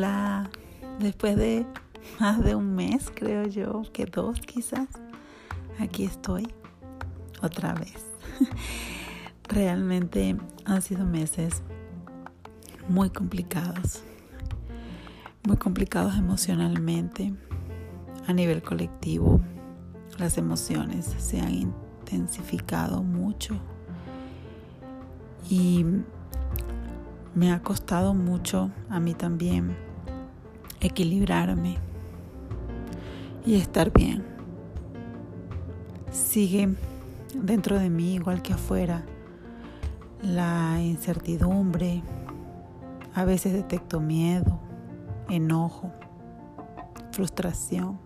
la después de más de un mes, creo yo, que dos quizás, aquí estoy otra vez. Realmente han sido meses muy complicados, muy complicados emocionalmente, a nivel colectivo. Las emociones se han intensificado mucho y me ha costado mucho a mí también equilibrarme y estar bien. Sigue dentro de mí, igual que afuera, la incertidumbre. A veces detecto miedo, enojo, frustración.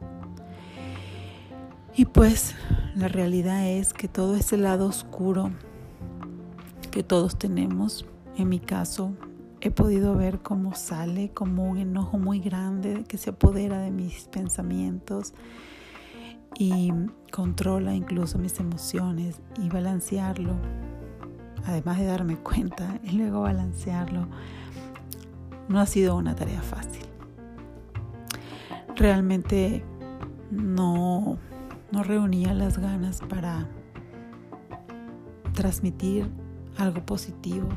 Y pues la realidad es que todo ese lado oscuro que todos tenemos, en mi caso, he podido ver cómo sale como un enojo muy grande que se apodera de mis pensamientos y controla incluso mis emociones y balancearlo, además de darme cuenta y luego balancearlo, no ha sido una tarea fácil. Realmente no, no reunía las ganas para transmitir algo positivo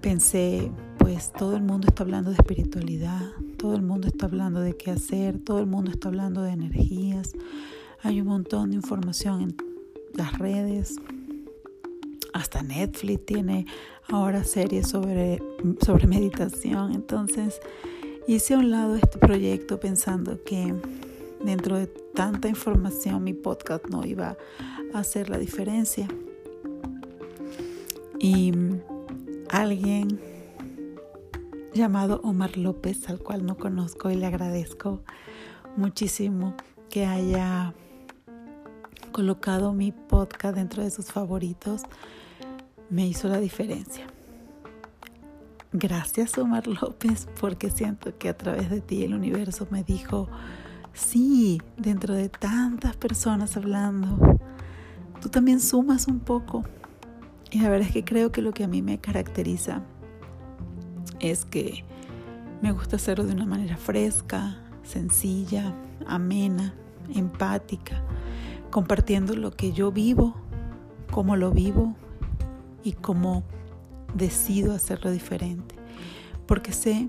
pensé, pues todo el mundo está hablando de espiritualidad, todo el mundo está hablando de qué hacer, todo el mundo está hablando de energías, hay un montón de información en las redes, hasta Netflix tiene ahora series sobre, sobre meditación, entonces hice a un lado este proyecto pensando que dentro de tanta información mi podcast no iba a hacer la diferencia. Y alguien llamado Omar López, al cual no conozco y le agradezco muchísimo que haya colocado mi podcast dentro de sus favoritos, me hizo la diferencia. Gracias Omar López porque siento que a través de ti el universo me dijo, sí, dentro de tantas personas hablando, tú también sumas un poco y la verdad es que creo que lo que a mí me caracteriza es que me gusta hacerlo de una manera fresca, sencilla, amena, empática, compartiendo lo que yo vivo, cómo lo vivo y cómo decido hacerlo diferente. Porque sé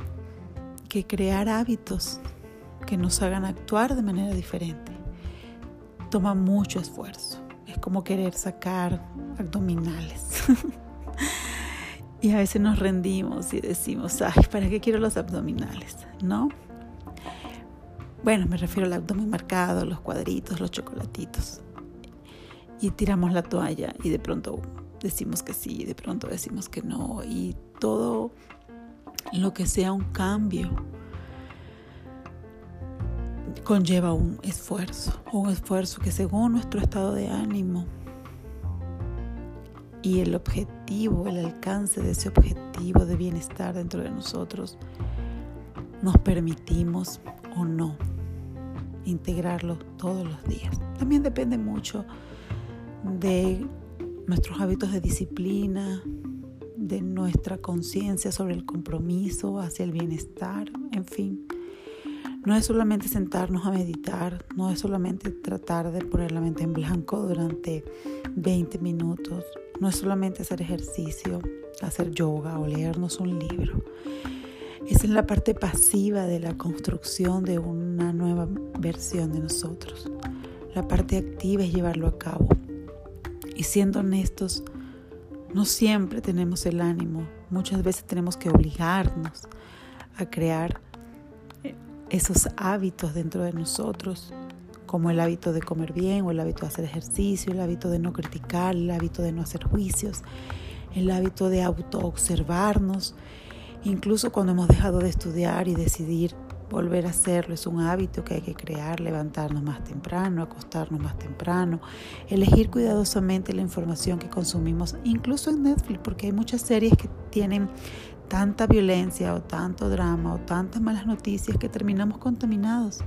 que crear hábitos que nos hagan actuar de manera diferente toma mucho esfuerzo. Es como querer sacar abdominales. y a veces nos rendimos y decimos, ay, ¿para qué quiero los abdominales? ¿No? Bueno, me refiero al abdomen marcado, los cuadritos, los chocolatitos. Y tiramos la toalla y de pronto decimos que sí, de pronto decimos que no. Y todo lo que sea un cambio conlleva un esfuerzo, un esfuerzo que según nuestro estado de ánimo y el objetivo, el alcance de ese objetivo de bienestar dentro de nosotros, nos permitimos o no integrarlo todos los días. También depende mucho de nuestros hábitos de disciplina, de nuestra conciencia sobre el compromiso hacia el bienestar, en fin. No es solamente sentarnos a meditar, no es solamente tratar de poner la mente en blanco durante 20 minutos, no es solamente hacer ejercicio, hacer yoga o leernos un libro. Es en la parte pasiva de la construcción de una nueva versión de nosotros. La parte activa es llevarlo a cabo. Y siendo honestos, no siempre tenemos el ánimo. Muchas veces tenemos que obligarnos a crear esos hábitos dentro de nosotros, como el hábito de comer bien o el hábito de hacer ejercicio, el hábito de no criticar, el hábito de no hacer juicios, el hábito de autoobservarnos, incluso cuando hemos dejado de estudiar y decidir volver a hacerlo. Es un hábito que hay que crear, levantarnos más temprano, acostarnos más temprano, elegir cuidadosamente la información que consumimos, incluso en Netflix, porque hay muchas series que tienen tanta violencia o tanto drama o tantas malas noticias que terminamos contaminados.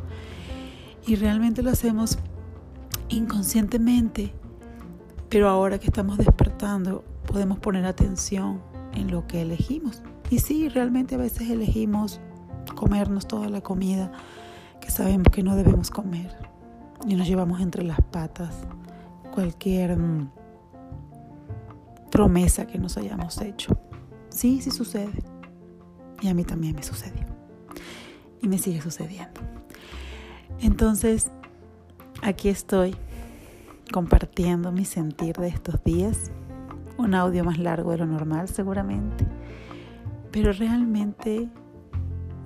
Y realmente lo hacemos inconscientemente, pero ahora que estamos despertando podemos poner atención en lo que elegimos Y sí, realmente a veces elegimos comernos toda la comida que sabemos que no debemos comer y nos llevamos entre las patas cualquier mm, promesa que nos hayamos hecho. Sí, sí sucede. Y a mí también me sucedió. Y me sigue sucediendo. Entonces, aquí estoy compartiendo mi sentir de estos días. Un audio más largo de lo normal seguramente. Pero realmente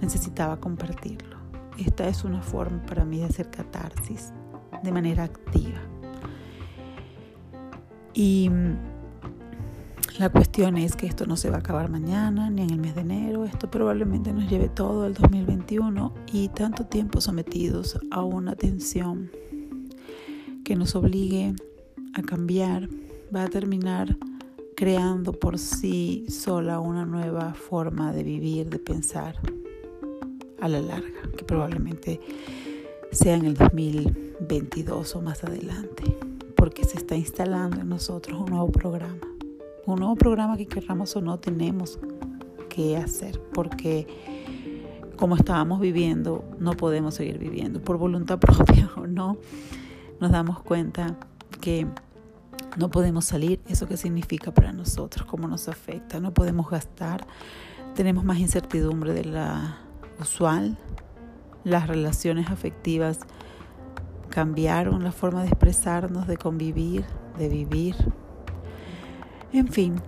necesitaba compartirlo. Esta es una forma para mí de hacer catarsis de manera activa. Y la cuestión es que esto no se va a acabar mañana ni en el mes de enero. Esto probablemente nos lleve todo el 2021 y tanto tiempo sometidos a una tensión que nos obligue a cambiar va a terminar creando por sí sola una nueva forma de vivir, de pensar a la larga, que probablemente sea en el 2022 o más adelante, porque se está instalando en nosotros un nuevo programa, un nuevo programa que querramos o no tenemos que hacer, porque como estábamos viviendo, no podemos seguir viviendo por voluntad propia o no, nos damos cuenta que no podemos salir, eso qué significa para nosotros, cómo nos afecta, no podemos gastar, tenemos más incertidumbre de la usual, las relaciones afectivas cambiaron, la forma de expresarnos, de convivir, de vivir. En fin,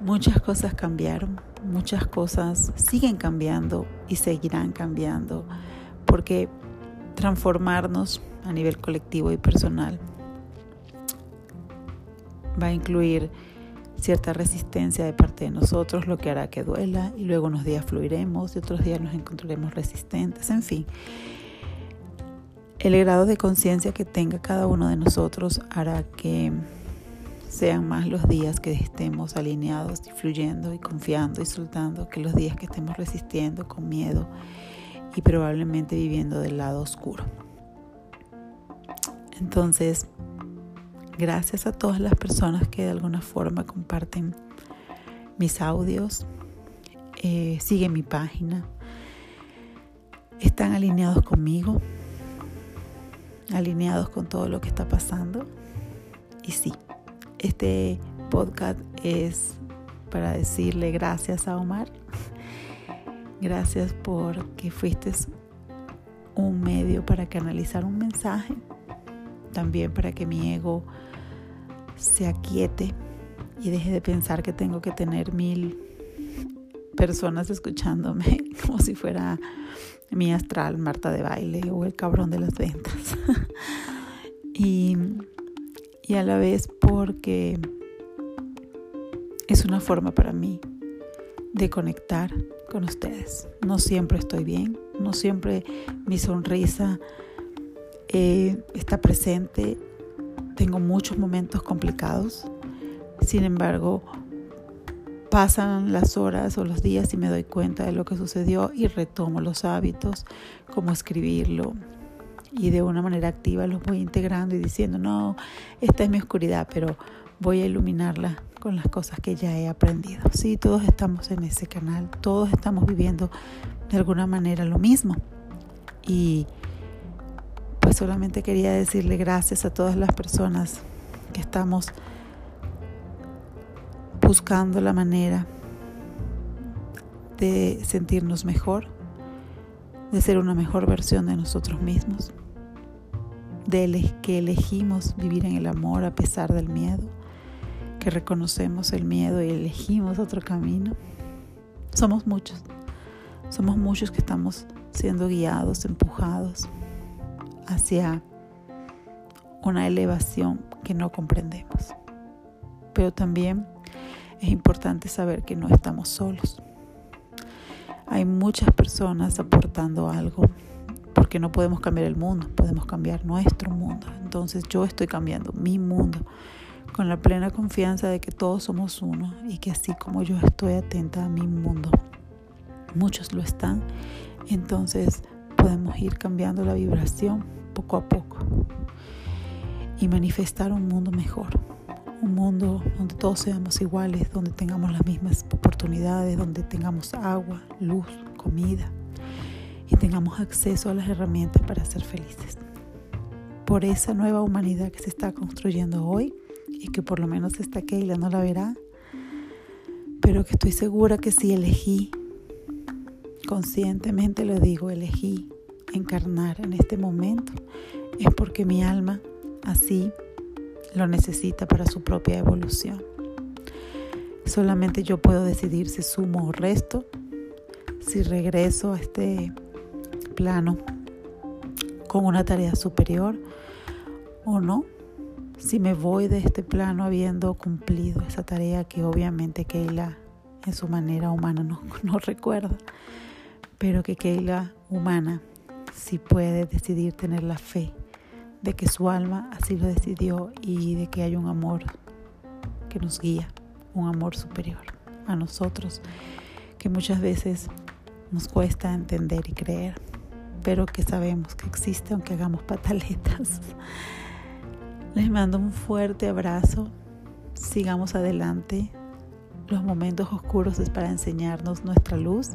muchas cosas cambiaron, muchas cosas siguen cambiando y seguirán cambiando, porque transformarnos a nivel colectivo y personal va a incluir cierta resistencia de parte de nosotros, lo que hará que duela y luego unos días fluiremos y otros días nos encontraremos resistentes, en fin. El grado de conciencia que tenga cada uno de nosotros hará que sean más los días que estemos alineados y fluyendo y confiando y soltando que los días que estemos resistiendo con miedo y probablemente viviendo del lado oscuro. Entonces, Gracias a todas las personas que de alguna forma comparten mis audios, eh, siguen mi página, están alineados conmigo, alineados con todo lo que está pasando. Y sí, este podcast es para decirle gracias a Omar. Gracias porque fuiste un medio para canalizar un mensaje también para que mi ego se aquiete y deje de pensar que tengo que tener mil personas escuchándome como si fuera mi astral Marta de baile o el cabrón de las ventas. y, y a la vez porque es una forma para mí de conectar con ustedes. No siempre estoy bien, no siempre mi sonrisa eh, está presente. Tengo muchos momentos complicados. Sin embargo, pasan las horas o los días y me doy cuenta de lo que sucedió y retomo los hábitos, como escribirlo. Y de una manera activa los voy integrando y diciendo, no, esta es mi oscuridad, pero voy a iluminarla con las cosas que ya he aprendido. Sí, todos estamos en ese canal, todos estamos viviendo de alguna manera lo mismo. Y solamente quería decirle gracias a todas las personas que estamos buscando la manera de sentirnos mejor, de ser una mejor versión de nosotros mismos, de que elegimos vivir en el amor a pesar del miedo, que reconocemos el miedo y elegimos otro camino. Somos muchos, somos muchos que estamos siendo guiados, empujados hacia una elevación que no comprendemos. Pero también es importante saber que no estamos solos. Hay muchas personas aportando algo porque no podemos cambiar el mundo, podemos cambiar nuestro mundo. Entonces yo estoy cambiando mi mundo con la plena confianza de que todos somos uno y que así como yo estoy atenta a mi mundo, muchos lo están. Entonces podemos ir cambiando la vibración poco a poco y manifestar un mundo mejor, un mundo donde todos seamos iguales, donde tengamos las mismas oportunidades, donde tengamos agua, luz, comida y tengamos acceso a las herramientas para ser felices. Por esa nueva humanidad que se está construyendo hoy y que por lo menos esta Keila no la verá, pero que estoy segura que si elegí, conscientemente lo digo, elegí encarnar en este momento, es porque mi alma así lo necesita para su propia evolución. Solamente yo puedo decidir si sumo o resto, si regreso a este plano con una tarea superior o no, si me voy de este plano habiendo cumplido esa tarea que obviamente Keila en su manera humana no, no recuerda, pero que Keila humana sí puede decidir tener la fe de que su alma así lo decidió y de que hay un amor que nos guía, un amor superior a nosotros, que muchas veces nos cuesta entender y creer, pero que sabemos que existe aunque hagamos pataletas. Les mando un fuerte abrazo, sigamos adelante, los momentos oscuros es para enseñarnos nuestra luz,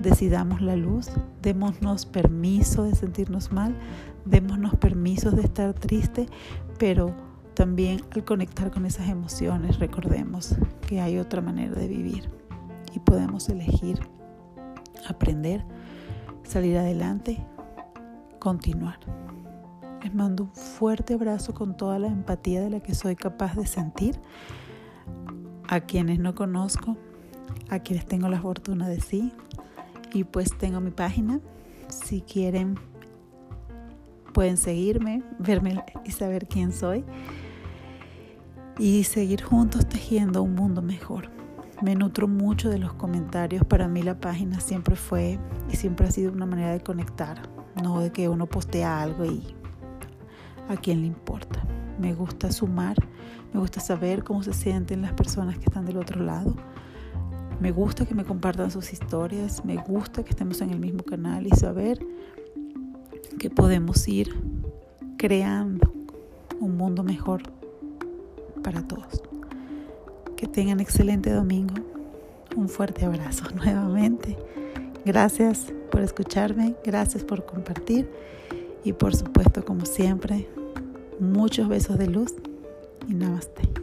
decidamos la luz, démonos permiso de sentirnos mal, démonos permisos de estar triste, pero también al conectar con esas emociones recordemos que hay otra manera de vivir y podemos elegir aprender, salir adelante, continuar. Les mando un fuerte abrazo con toda la empatía de la que soy capaz de sentir. A quienes no conozco, a quienes tengo la fortuna de sí. Y pues tengo mi página. Si quieren Pueden seguirme, verme y saber quién soy y seguir juntos tejiendo un mundo mejor. Me nutro mucho de los comentarios. Para mí la página siempre fue y siempre ha sido una manera de conectar, no de que uno postea algo y a quién le importa. Me gusta sumar, me gusta saber cómo se sienten las personas que están del otro lado. Me gusta que me compartan sus historias, me gusta que estemos en el mismo canal y saber que podemos ir creando un mundo mejor para todos. Que tengan excelente domingo. Un fuerte abrazo nuevamente. Gracias por escucharme, gracias por compartir y por supuesto, como siempre, muchos besos de luz y namaste.